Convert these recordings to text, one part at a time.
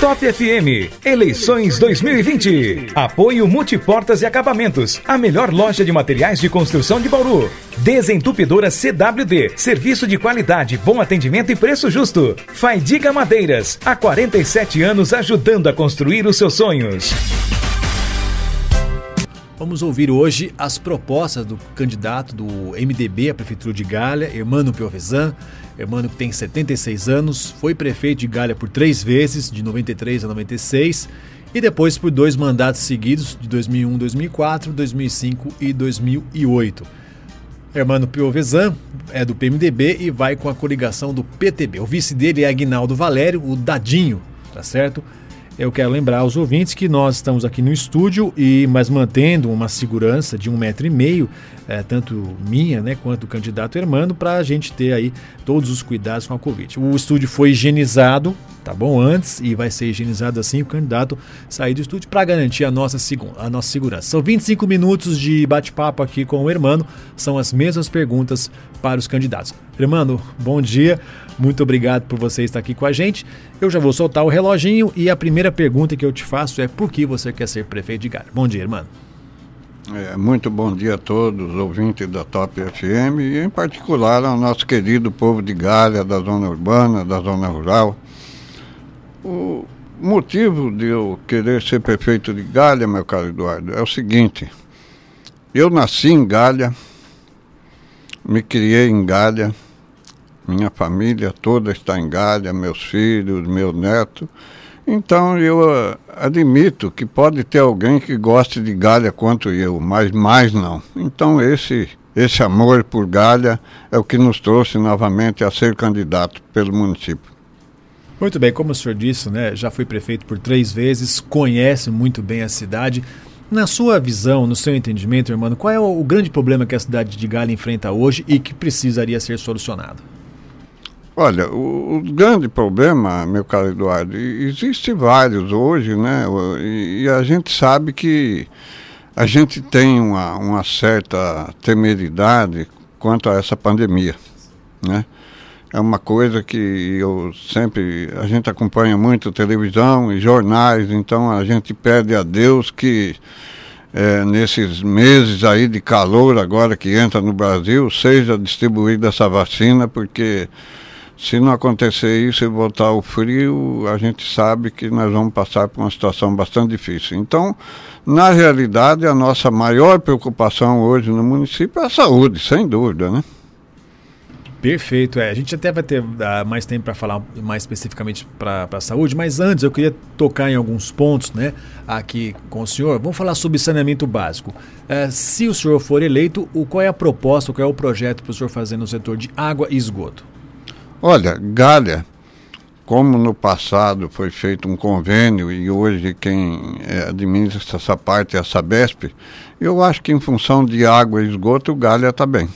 Top FM, eleições 2020. Apoio Multiportas e Acabamentos, a melhor loja de materiais de construção de Bauru. Desentupidora CWD, serviço de qualidade, bom atendimento e preço justo. Faidiga Madeiras, há 47 anos ajudando a construir os seus sonhos. Vamos ouvir hoje as propostas do candidato do MDB à Prefeitura de Galha, Hermano Piovesan. Hermano tem 76 anos, foi prefeito de Galha por três vezes, de 93 a 96, e depois por dois mandatos seguidos, de 2001, 2004, 2005 e 2008. Hermano Piovesan é do PMDB e vai com a coligação do PTB. O vice dele é Aguinaldo Valério, o Dadinho, tá certo? Eu quero lembrar aos ouvintes que nós estamos aqui no estúdio e mas mantendo uma segurança de um metro e meio, é, tanto minha, né, quanto o candidato Hermano, para a gente ter aí todos os cuidados com a Covid. O estúdio foi higienizado, tá bom, antes e vai ser higienizado assim o candidato sair do estúdio para garantir a nossa, a nossa segurança. São 25 minutos de bate-papo aqui com o Hermano, são as mesmas perguntas para os candidatos. Hermano, bom dia. Muito obrigado por você estar aqui com a gente. Eu já vou soltar o reloginho e a primeira pergunta que eu te faço é por que você quer ser prefeito de Gara? Bom dia, irmão. É, muito bom dia a todos, ouvintes da Top FM e em particular ao nosso querido povo de Galha, da zona urbana, da zona rural. O motivo de eu querer ser prefeito de Galha, meu caro Eduardo, é o seguinte. Eu nasci em Galha, me criei em Galha, minha família toda está em Galha, meus filhos, meu neto. Então eu uh, admito que pode ter alguém que goste de Galha quanto eu, mas mais não. Então esse esse amor por Galha é o que nos trouxe novamente a ser candidato pelo município. Muito bem, como o senhor disse, né, já foi prefeito por três vezes, conhece muito bem a cidade. Na sua visão, no seu entendimento, irmão, qual é o grande problema que a cidade de Galha enfrenta hoje e que precisaria ser solucionado? Olha, o, o, grande problema, meu caro Eduardo, existe vários hoje, né? E, e, a gente sabe que a gente tem uma, uma certa temeridade quanto a essa pandemia, né? É uma coisa que eu sempre, a gente acompanha muito televisão e jornais, então a gente pede a Deus que é, nesses meses aí de calor agora que entra no Brasil, seja distribuída essa vacina, porque se não acontecer isso e voltar o frio, a gente sabe que nós vamos passar por uma situação bastante difícil. Então, na realidade, a nossa maior preocupação hoje no município é a saúde, sem dúvida, né? Perfeito, é. A gente até vai ter uh, mais tempo para falar mais especificamente para a saúde, mas antes eu queria tocar em alguns pontos, né, aqui com o senhor. Vamos falar sobre saneamento básico. Uh, se o senhor for eleito, o, qual é a proposta, qual é o projeto para o senhor fazer no setor de água e esgoto? Olha, Galha, como no passado foi feito um convênio e hoje quem é, administra essa parte é a Sabesp, eu acho que em função de água e esgoto, o Galha está bem,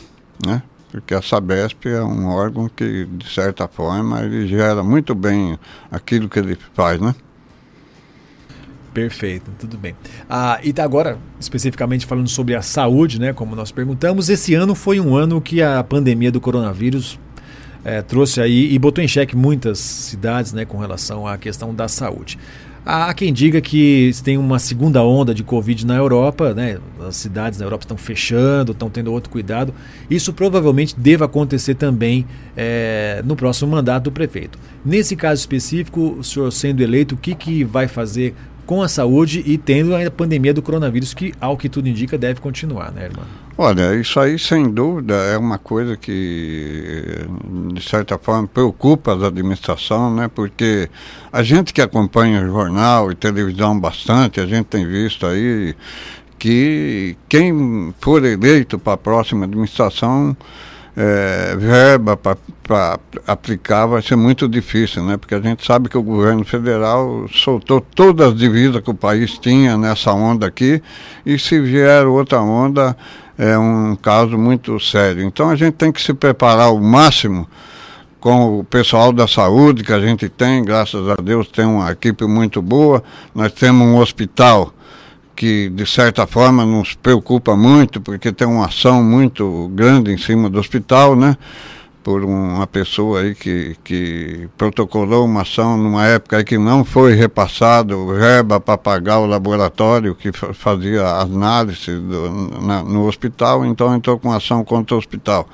né? Porque a Sabesp é um órgão que, de certa forma, ele gera muito bem aquilo que ele faz, né? Perfeito, tudo bem. Ah, e tá agora, especificamente falando sobre a saúde, né, como nós perguntamos, esse ano foi um ano que a pandemia do coronavírus é, trouxe aí e botou em xeque muitas cidades né, com relação à questão da saúde. Há quem diga que tem uma segunda onda de Covid na Europa, né? as cidades na Europa estão fechando, estão tendo outro cuidado. Isso provavelmente deva acontecer também é, no próximo mandato do prefeito. Nesse caso específico, o senhor sendo eleito, o que, que vai fazer com a saúde e tendo a pandemia do coronavírus, que, ao que tudo indica, deve continuar, né, irmão? Olha, isso aí, sem dúvida, é uma coisa que, de certa forma, preocupa a administração, né? Porque a gente que acompanha jornal e televisão bastante, a gente tem visto aí que quem for eleito para a próxima administração é, verba para aplicar vai ser muito difícil, né? Porque a gente sabe que o governo federal soltou todas as divisas que o país tinha nessa onda aqui, e se vier outra onda, é um caso muito sério. Então a gente tem que se preparar ao máximo com o pessoal da saúde que a gente tem, graças a Deus tem uma equipe muito boa, nós temos um hospital que de certa forma nos preocupa muito, porque tem uma ação muito grande em cima do hospital, né? por uma pessoa aí que, que protocolou uma ação numa época aí que não foi repassado verba para pagar o laboratório que fazia análise do, na, no hospital, então entrou com ação contra o hospital.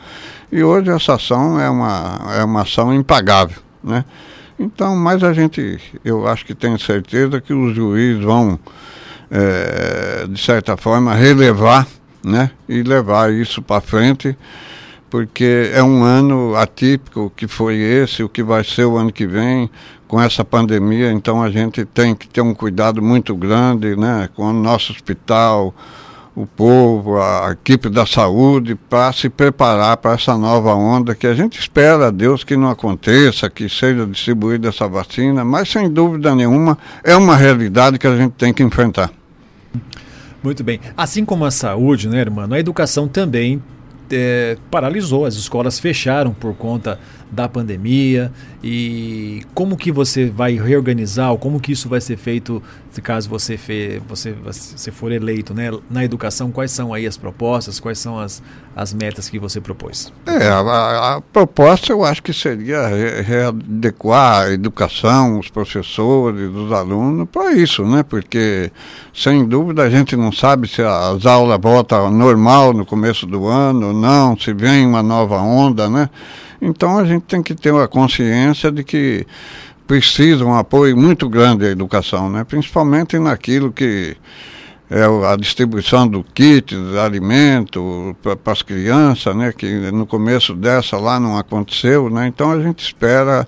E hoje essa ação é uma, é uma ação impagável, né? Então, mas a gente, eu acho que tenho certeza que os juízes vão, é, de certa forma, relevar, né? E levar isso para frente porque é um ano atípico que foi esse, o que vai ser o ano que vem com essa pandemia, então a gente tem que ter um cuidado muito grande, né, com o nosso hospital, o povo, a equipe da saúde, para se preparar para essa nova onda que a gente espera Deus que não aconteça, que seja distribuída essa vacina, mas sem dúvida nenhuma é uma realidade que a gente tem que enfrentar. Muito bem. Assim como a saúde, né, irmão, a educação também é, paralisou, as escolas fecharam por conta da pandemia e como que você vai reorganizar, ou como que isso vai ser feito se caso você, fe, você, você for eleito né, na educação, quais são aí as propostas, quais são as, as metas que você propôs? É, a, a proposta eu acho que seria readequar a educação, os professores, os alunos para isso, né? Porque sem dúvida a gente não sabe se as aulas voltam normal no começo do ano ou não, se vem uma nova onda, né? Então a gente tem que ter a consciência de que precisa um apoio muito grande à educação, né? principalmente naquilo que é a distribuição do kit, de alimento para as crianças, né? que no começo dessa lá não aconteceu, né? então a gente espera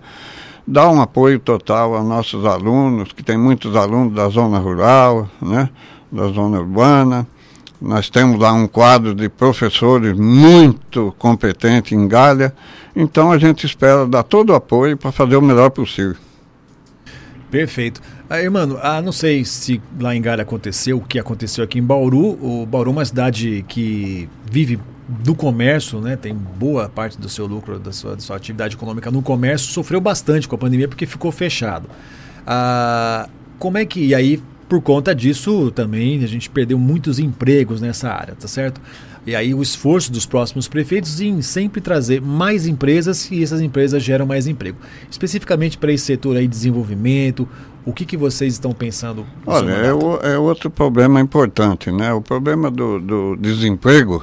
dar um apoio total aos nossos alunos, que tem muitos alunos da zona rural, né? da zona urbana, nós temos lá um quadro de professores muito competente em Galha, então a gente espera dar todo o apoio para fazer o melhor possível. Perfeito. Aí, mano, ah, não sei se lá em Galha aconteceu o que aconteceu aqui em Bauru. O Bauru é uma cidade que vive do comércio, né? Tem boa parte do seu lucro, da sua, da sua atividade econômica no comércio, sofreu bastante com a pandemia porque ficou fechado. Ah, como é que. E aí por conta disso, também a gente perdeu muitos empregos nessa área, tá certo? E aí o esforço dos próximos prefeitos em sempre trazer mais empresas e essas empresas geram mais emprego. Especificamente para esse setor aí de desenvolvimento, o que, que vocês estão pensando? Olha, é, o, é, outro problema importante, né? O problema do, do desemprego,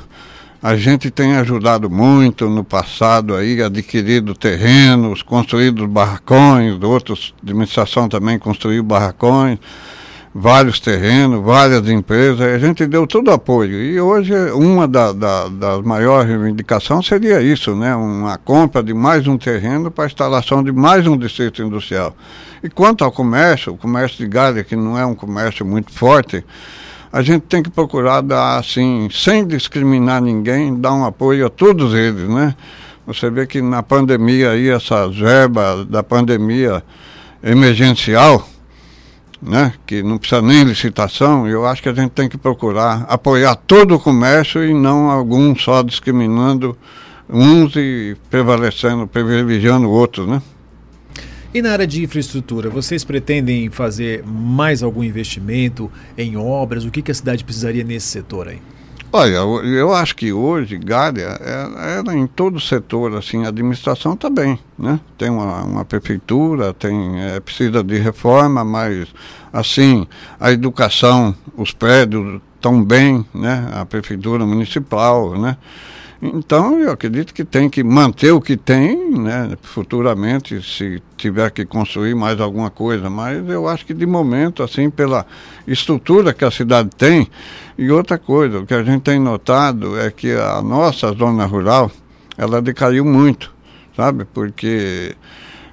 a gente tem ajudado muito no passado aí, adquirido terrenos, construído barracões, outros, administração também construiu barracões, vários terrenos, várias empresas, a gente deu todo apoio. E hoje uma da, da, das maiores reivindicações seria isso, né? uma compra de mais um terreno para a instalação de mais um distrito industrial. E quanto ao comércio, o comércio de galha, que não é um comércio muito forte, a gente tem que procurar dar, assim, sem discriminar ninguém, dar um apoio a todos eles, né? Você vê que na pandemia aí, essa verba da pandemia emergencial, né, que não precisa nem licitação, eu acho que a gente tem que procurar apoiar todo o comércio e não algum só discriminando uns e prevalecendo, privilegiando outros, né? E na área de infraestrutura, vocês pretendem fazer mais algum investimento em obras? O que, que a cidade precisaria nesse setor aí? Olha, eu acho que hoje Gália é, é em todo o setor, assim, a administração está bem, né? Tem uma, uma prefeitura, tem, é, precisa de reforma, mas assim, a educação, os prédios estão bem, né? A prefeitura municipal, né? Então, eu acredito que tem que manter o que tem, né, futuramente, se tiver que construir mais alguma coisa. Mas eu acho que, de momento, assim, pela estrutura que a cidade tem. E outra coisa, o que a gente tem notado é que a nossa zona rural, ela decaiu muito, sabe? Porque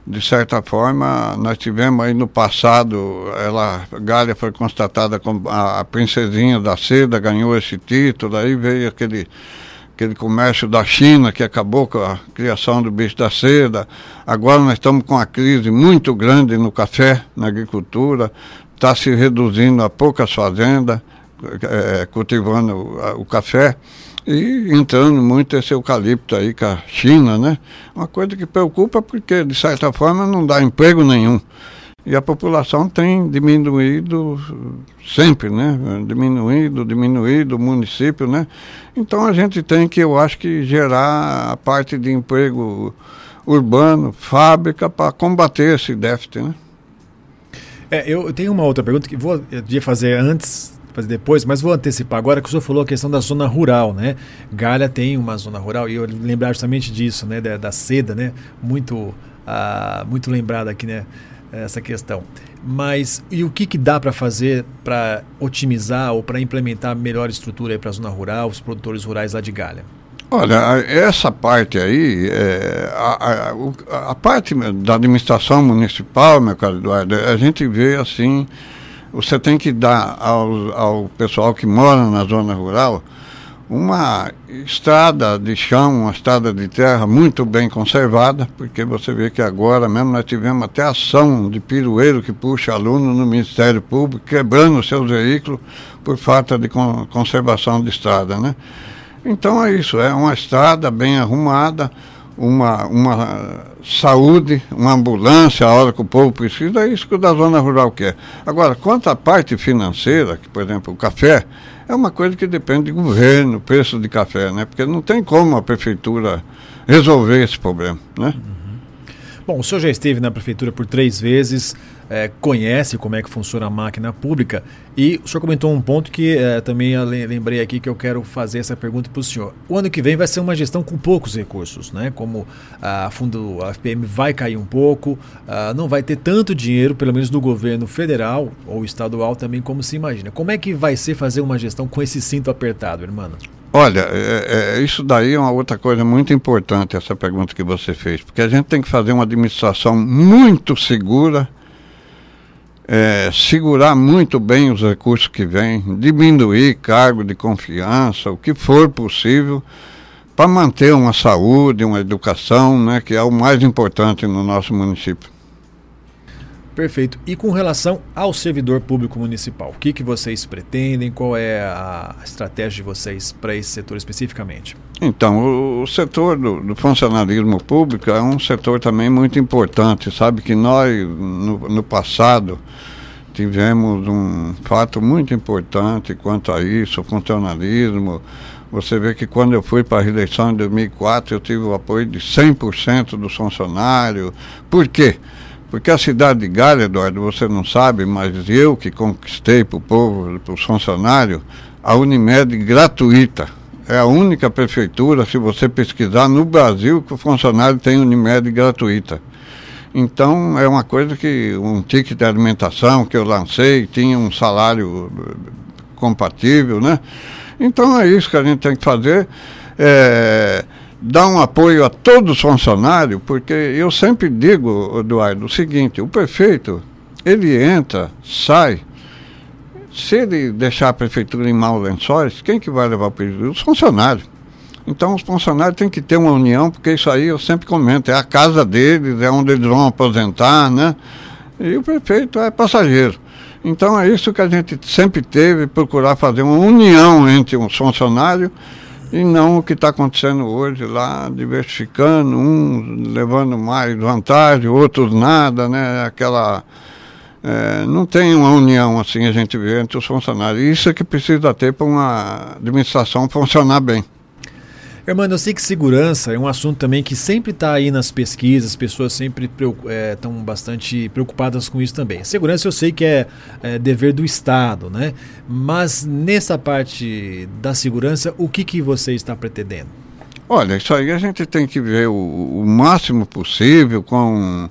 de certa forma, nós tivemos aí no passado, ela, Galha foi constatada como a, a princesinha da seda, ganhou esse título, aí veio aquele aquele comércio da China que acabou com a criação do bicho da seda. Agora nós estamos com uma crise muito grande no café, na agricultura, está se reduzindo a poucas fazendas é, cultivando o, o, café e entrando muito esse eucalipto aí com a China, né? Uma coisa que preocupa porque, de certa forma, não dá emprego nenhum. E a população tem diminuído sempre, né? Diminuído, diminuído o município, né? Então a gente tem que, eu acho que, gerar a parte de emprego urbano, fábrica, para combater esse déficit, né? É, eu tenho uma outra pergunta que vou eu ia fazer antes, fazer depois, mas vou antecipar agora que o senhor falou a questão da zona rural, né? Galha tem uma zona rural e eu lembrar justamente disso, né? Da, da seda, né? Muito, uh, muito lembrada aqui, né? Essa questão. Mas e o que, que dá para fazer para otimizar ou para implementar melhor estrutura para a zona rural, os produtores rurais lá de Galha? Olha, essa parte aí, é, a, a, a, parte da administração municipal, meu caro Eduardo, a gente vê assim, você tem que dar ao, ao pessoal que mora na zona rural uma estrada de chão, uma estrada de terra muito bem conservada, porque você vê que agora mesmo nós tivemos até ação de pirueiro que puxa aluno no Ministério Público, quebrando seus veículos por falta de conservação de estrada, né? Então é isso, é uma estrada bem arrumada, uma, uma saúde, uma ambulância, a hora que o povo precisa, é isso que o da zona rural quer. Agora, quanto à parte financeira, que por exemplo o café, é uma coisa que depende do governo, preço de café, né? Porque não tem como a prefeitura resolver esse problema, né? Uhum. Bom, o senhor já esteve na prefeitura por três vezes, é, conhece como é que funciona a máquina pública e o senhor comentou um ponto que é, também lembrei aqui que eu quero fazer essa pergunta para o senhor. O ano que vem vai ser uma gestão com poucos recursos, né? Como a fundo a FPM vai cair um pouco, não vai ter tanto dinheiro, pelo menos do governo federal ou estadual também como se imagina. Como é que vai ser fazer uma gestão com esse cinto apertado, irmão? Olha, é, é, isso daí é uma outra coisa muito importante, essa pergunta que você fez, porque a gente tem que fazer uma administração muito segura, é, segurar muito bem os recursos que vêm, diminuir cargo de confiança, o que for possível, para manter uma saúde, uma educação, né, que é o mais importante no nosso município. Perfeito. E com relação ao servidor público municipal, o que, que vocês pretendem? Qual é a estratégia de vocês para esse setor especificamente? Então, o, o setor do, do, funcionalismo público é um setor também muito importante. Sabe que nós, no, no passado, tivemos um fato muito importante quanto a isso, o funcionalismo. Você vê que quando eu fui para a reeleição em 2004, eu tive o apoio de 100% dos funcionários. Por quê? Porque a cidade de Galha, Eduardo, você não sabe, mas eu que conquistei para o povo, para os funcionários, a Unimed gratuita. É a única prefeitura, se você pesquisar, no Brasil que o funcionário tem Unimed gratuita. Então, é uma coisa que um ticket de alimentação que eu lancei tinha um salário compatível, né? Então, é isso que a gente tem que fazer. É, dar um apoio a todos os funcionários, porque eu sempre digo, Eduardo, o seguinte, o prefeito, ele entra, sai, se ele deixar a prefeitura em maus lençóis, quem que vai levar o prejuízo? Os funcionários. Então os funcionários têm que ter uma união, porque isso aí eu sempre comento, é a casa deles, é onde eles vão aposentar, né? E o prefeito é passageiro. Então é isso que a gente sempre teve, procurar fazer uma união entre os funcionários e não o que está acontecendo hoje lá, diversificando, uns levando mais vantagem, outros nada, né? Aquela. É, não tem uma união assim a gente vê entre os funcionários. Isso é que precisa ter para uma administração funcionar bem. Hermano, eu sei que segurança é um assunto também que sempre está aí nas pesquisas, as pessoas sempre estão é, bastante preocupadas com isso também. Segurança eu sei que é, é, dever do Estado, né? Mas nessa parte da segurança, o que, que você está pretendendo? Olha, isso aí a gente tem que ver o, o máximo possível com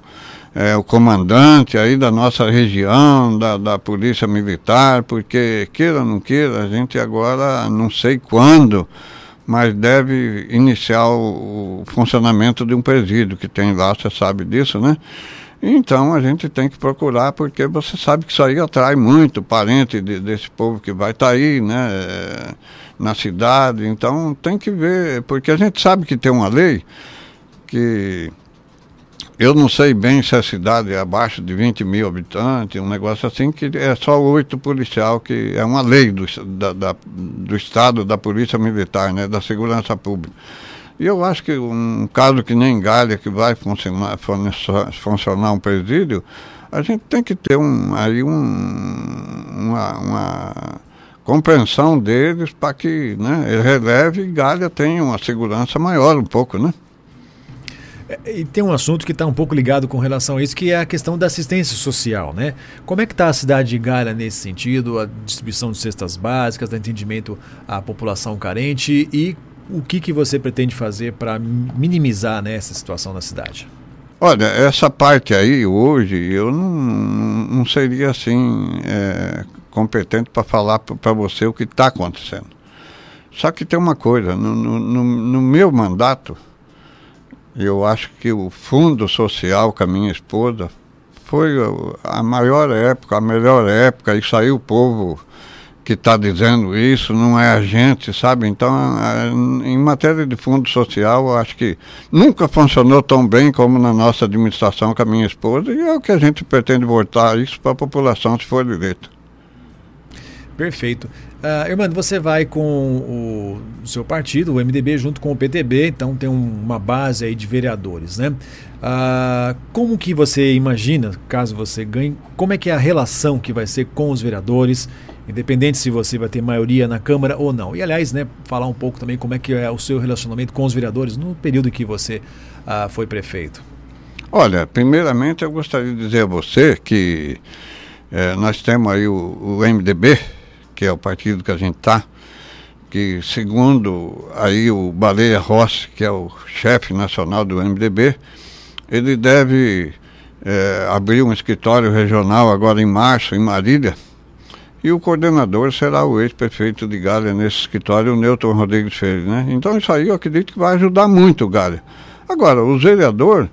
é, o comandante aí da nossa região, da, da Polícia Militar, porque queira ou não queira, a gente agora não sei quando mas deve iniciar o, funcionamento de um presídio que tem lá, você sabe disso, né? Então a gente tem que procurar, porque você sabe que isso aí atrai muito parente de, desse povo que vai estar tá aí, né? Na cidade. Então tem que ver, porque a gente sabe que tem uma lei que eu não sei bem se a cidade é abaixo de 20 mil habitantes, um negócio assim, que é só oito policial, que é uma lei do, da, da, do Estado, da Polícia Militar, né, da Segurança Pública. E eu acho que um caso que nem Galha, que vai funcionar, funcionar um presídio, a gente tem que ter um, aí um, uma, uma compreensão deles para que né, ele releve e Galha tenha uma segurança maior um pouco, né? É, e tem um assunto que está um pouco ligado com relação a isso, que é a questão da assistência social, né? Como é que está a cidade de Galha nesse sentido, a distribuição de cestas básicas, do atendimento à população carente e o que, que você pretende fazer para minimizar né, essa situação na cidade? Olha, essa parte aí, hoje, eu não, não seria assim é, competente para falar para você o que está acontecendo. Só que tem uma coisa, no, no, no meu mandato, eu acho que o fundo social com a minha esposa foi a maior época, a melhor época, e saiu o povo que está dizendo isso, não é a gente, sabe? Então, em matéria de fundo social, eu acho que nunca funcionou tão bem como na nossa administração com a minha esposa, e é o que a gente pretende voltar isso para a população, se for direito. Perfeito. Uh, irmão, você vai com o, o, seu partido, o MDB, junto com o PTB, então tem um, uma base aí de vereadores, né? Uh, como que você imagina, caso você ganhe, como é que é a relação que vai ser com os vereadores, independente se você vai ter maioria na Câmara ou não? E, aliás, né, falar um pouco também como é que é o seu relacionamento com os vereadores no período que você uh, foi prefeito. Olha, primeiramente eu gostaria de dizer a você que eh, nós temos aí o, o MDB, que é o partido que a gente está, que segundo aí o Baleia Rossi, que é o chefe nacional do MDB, ele deve é, abrir um escritório regional agora em março, em Marília, e o coordenador será o ex-prefeito de Galha nesse escritório, o Newton Rodrigues Freire, né? Então isso aí eu acredito que vai ajudar muito o Galha. Agora, o vereador,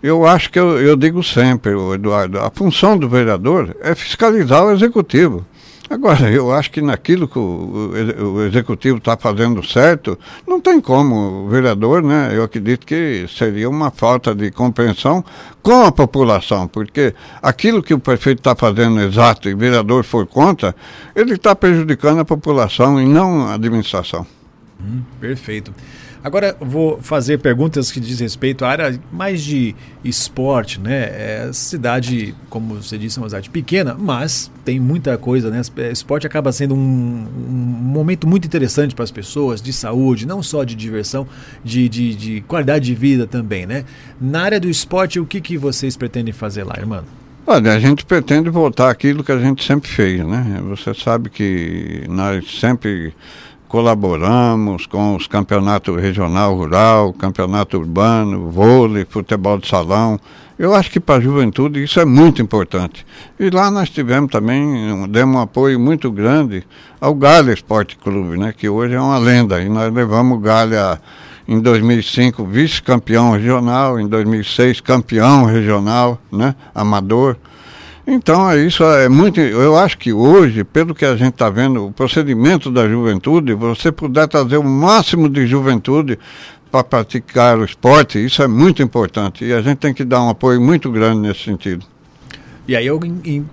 eu acho que eu, eu digo sempre, Eduardo, a função do vereador é fiscalizar o executivo. Agora, eu acho que naquilo que o, o executivo está fazendo certo, não tem como o vereador, né? Eu acredito que seria uma falta de compreensão com a população, porque aquilo que o prefeito está fazendo exato e o vereador for contra, ele está prejudicando a população e não a administração. Hum, perfeito. Agora vou fazer perguntas que diz respeito à área mais de esporte, né? É, cidade, como você disse, é uma cidade pequena, mas tem muita coisa, né? Esporte acaba sendo um, um momento muito interessante para as pessoas, de saúde, não só de diversão, de, de, de, qualidade de vida também, né? Na área do esporte, o que, que vocês pretendem fazer lá, irmão? Olha, a gente pretende voltar aquilo que a gente sempre fez, né? Você sabe que nós sempre colaboramos com os campeonatos regional rural, campeonato urbano, vôlei, futebol de salão. Eu acho que para a juventude isso é muito importante. E lá nós tivemos também, demos um apoio muito grande ao Galha Esporte Clube, né, que hoje é uma lenda. E nós levamos o Galha em 2005 vice-campeão regional, em 2006 campeão regional, né, amador. Então, é isso é muito. Eu acho que hoje, pelo que a gente está vendo, o procedimento da juventude, você puder trazer o máximo de juventude para praticar o esporte, isso é muito importante. E a gente tem que dar um apoio muito grande nesse sentido. E aí eu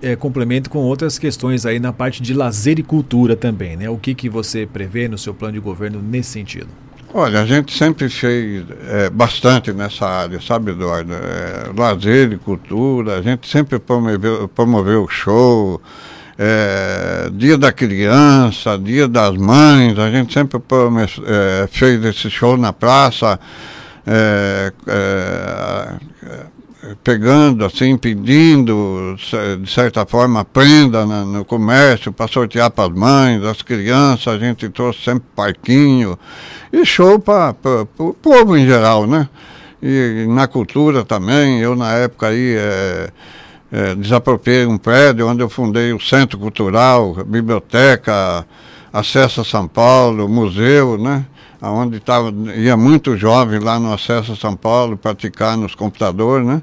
é, complemento com outras questões aí na parte de lazer e cultura também, né? O que, que você prevê no seu plano de governo nesse sentido? Olha, a gente sempre fez é, bastante nessa área, sabe, Eduardo? É, lazer e cultura, a gente sempre promoveu, promoveu show, é, Dia da Criança, Dia das Mães, a gente sempre é, fez esse show na praça, é, é, pegando, assim, pedindo, de certa forma, prenda no comércio para sortear para as mães, as crianças, a gente trouxe sempre parquinho e show para o povo em geral, né? E na cultura também, eu na época aí é, é, desapropriei um prédio onde eu fundei o Centro Cultural, Biblioteca, Acesso a São Paulo, Museu, né? Onde tava, ia muito jovem lá no Acesso a São Paulo praticar nos computadores, né?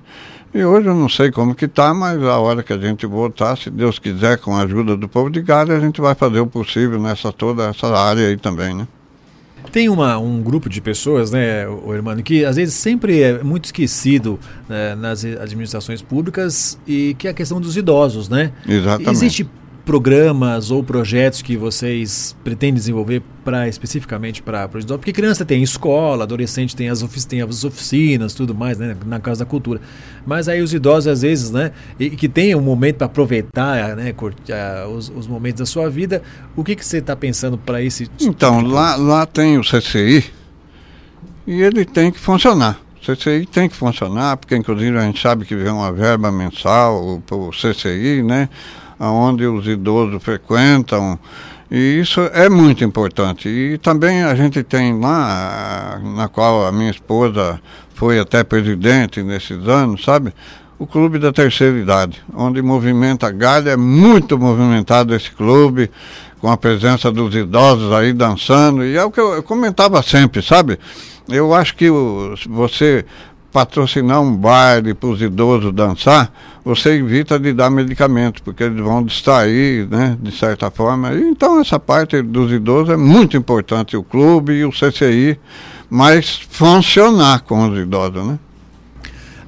E hoje eu não sei como que está, mas a hora que a gente voltar, se Deus quiser, com a ajuda do povo de Galha, a gente vai fazer o possível nessa toda essa área aí também, né? Tem uma, um grupo de pessoas, né, o irmão, que às vezes sempre é muito esquecido né, nas administrações públicas e que é a questão dos idosos, né? Exatamente. Existe programas ou projetos que vocês pretendem desenvolver para especificamente para os idosos? Porque criança tem escola, adolescente tem as, ofic tem as oficinas, tudo mais, né, na Casa da Cultura. Mas aí os idosos às vezes, né, e, que tem um momento para aproveitar, né, curtir, uh, os, os, momentos da sua vida. O que que você está pensando para esse? Então lá lá tem o CCI e ele tem que funcionar. O CCI tem que funcionar, porque inclusive a gente sabe que vem uma verba mensal para o CCI, né? Onde os idosos frequentam. E isso é muito importante. E também a gente tem lá, na qual a minha esposa foi até presidente nesses anos, sabe? O Clube da Terceira Idade, onde movimenta Galha, é muito movimentado esse clube, com a presença dos idosos aí dançando, e é o que eu, eu comentava sempre, sabe? Eu acho que o, você patrocinar um baile para os idosos dançar, você evita de dar medicamento, porque eles vão distrair, né, de certa forma. Então essa parte dos idosos é muito importante, o clube e o CCI, mas funcionar com os idosos, né?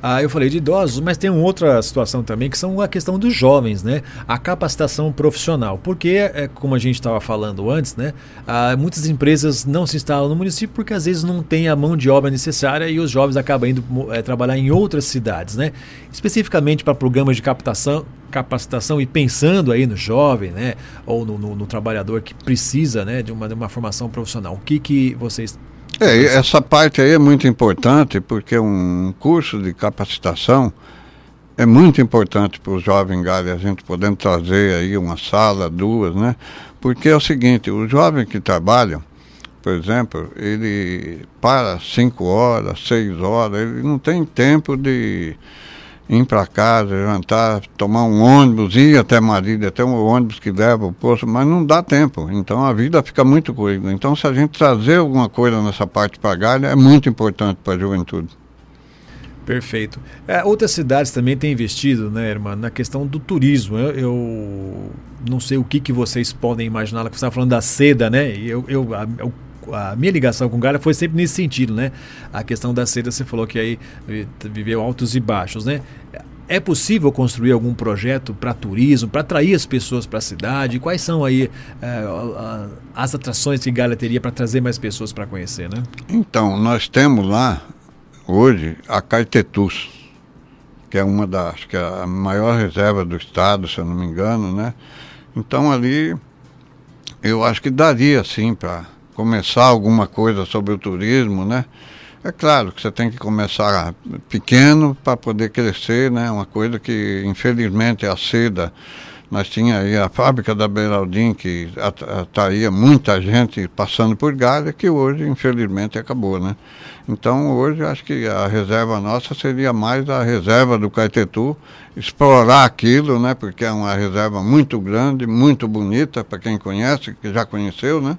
Ah, eu falei de idosos, mas tem outra situação também que são a questão dos jovens, né? A capacitação profissional. Porque, é, como a gente estava falando antes, né? Ah, muitas empresas não se instalam no município porque às vezes não tem a mão de obra necessária e os jovens acabam indo é, trabalhar em outras cidades, né? Especificamente para programas de captação, capacitação e pensando aí no jovem, né? Ou no, no, no trabalhador que precisa, né? De uma, de uma formação profissional. O que, que vocês é, essa parte aí é muito importante, porque um curso de capacitação é muito importante para o jovem galho, a gente podendo trazer aí uma sala, duas, né? Porque é o seguinte, o jovem que trabalha, por exemplo, ele para cinco horas, seis horas, ele não tem tempo de ir para casa, jantar, tomar um ônibus, ir até Marília, até um ônibus que leva o posto, mas não dá tempo. Então a vida fica muito corrida. Então se a gente trazer alguma coisa nessa parte para Galha, é muito importante para a juventude. Perfeito. É, outras cidades também têm investido, né, irmã, na questão do turismo. Eu, eu não sei o que, que vocês podem imaginar, você estava falando da seda, né? Eu, eu, a, a minha ligação com Galha foi sempre nesse sentido, né? A questão da seda, você falou que aí viveu altos e baixos, né? É possível construir algum projeto para turismo, para atrair as pessoas para a cidade? Quais são aí é, as atrações que Galha teria para trazer mais pessoas para conhecer, né? Então, nós temos lá, hoje, a Caetetus, que é uma das, que é a maior reserva do estado, se eu não me engano, né? Então ali, eu acho que daria sim para começar alguma coisa sobre o turismo, né? É claro que você tem que começar pequeno para poder crescer, né? Uma coisa que infelizmente a seda nós tinha aí a fábrica da Beiraldin que atraía muita gente passando por Galha, que hoje infelizmente acabou, né? Então hoje acho que a reserva nossa seria mais a reserva do Caetetu, explorar aquilo, né? Porque é uma reserva muito grande, muito bonita para quem conhece, que já conheceu, né?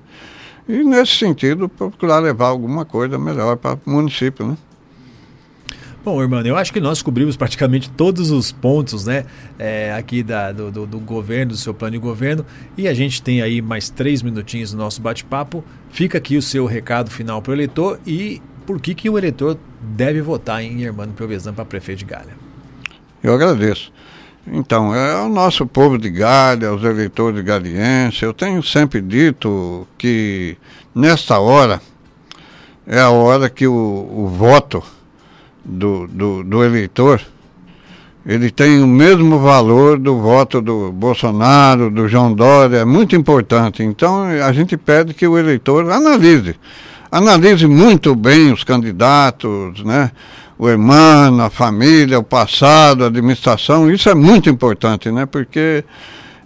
E, nesse sentido, procurar levar alguma coisa melhor para o município, né? Bom, irmão, eu acho que nós cobrimos praticamente todos os pontos, né, é, aqui da, do, do, do, governo, do seu plano de governo, e a gente tem aí mais três minutinhos do nosso bate-papo. Fica aqui o seu recado final para o eleitor e por que, que o eleitor deve votar em Hermano Piovesan para prefeito de Galha. Eu agradeço. Então, é o nosso povo de Galha, os eleitores galienses. Eu tenho sempre dito que nesta hora é a hora que o, o voto do, do, do, eleitor ele tem o mesmo valor do voto do Bolsonaro, do João Dória, é muito importante. Então a gente pede que o eleitor analise. Analise muito bem os candidatos, né? O irmão, a família, o passado, a administração, isso é muito importante, né? Porque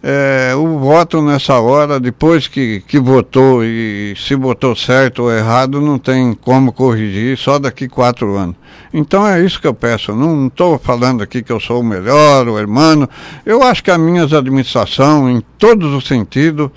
é, o voto nessa hora, depois que, que votou e se votou certo ou errado, não tem como corrigir só daqui quatro anos. Então é isso que eu peço. Não estou falando aqui que eu sou o melhor, o irmão. Eu acho que a minha administração, em todos os sentidos,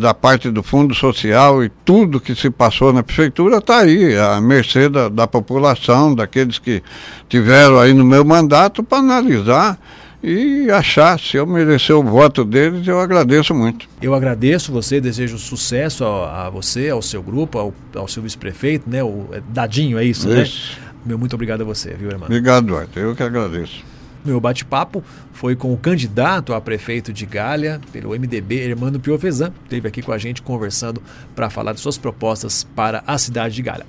da parte do Fundo Social e tudo que se passou na prefeitura está aí, à mercê da, da população, daqueles que tiveram aí no meu mandato para analisar e achar se eu merecer o voto deles, eu agradeço muito. Eu agradeço você, desejo sucesso a, a você, ao seu grupo, ao, ao seu vice-prefeito, né? O é Dadinho, é isso, isso, né? Meu muito obrigado a você, viu, irmão? Obrigado, Duarte. Eu que agradeço. Meu bate-papo foi com o candidato a prefeito de Galha, pelo MDB, Hermano Piovesan, esteve aqui com a gente conversando para falar de suas propostas para a cidade de Galha.